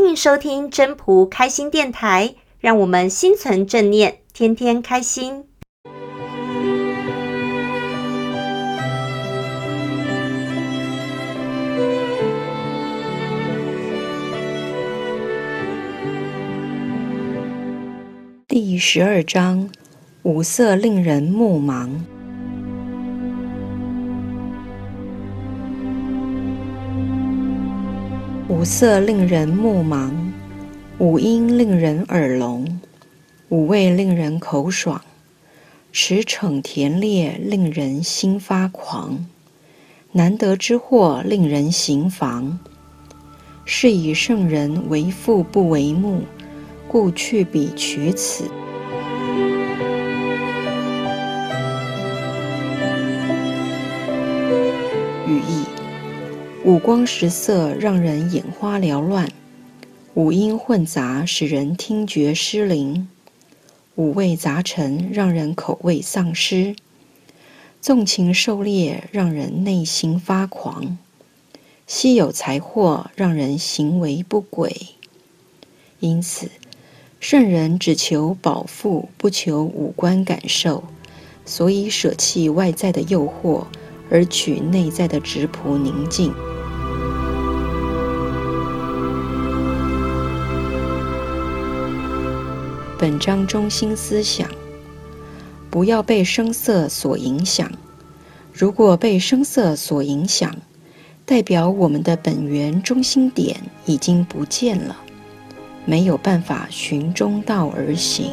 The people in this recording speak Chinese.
欢迎收听真仆开心电台，让我们心存正念，天天开心。第十二章：五色令人目盲。五色令人目盲，五音令人耳聋，五味令人口爽，驰骋甜猎令人心发狂，难得之货令人行妨。是以圣人为腹不为目，故去彼取此。五光十色让人眼花缭乱，五音混杂使人听觉失灵，五味杂陈让人口味丧失，纵情狩猎让人内心发狂，稀有财货让人行为不轨。因此，圣人只求饱腹，不求五官感受，所以舍弃外在的诱惑，而取内在的质朴宁静。本章中心思想：不要被声色所影响。如果被声色所影响，代表我们的本源中心点已经不见了，没有办法循中道而行。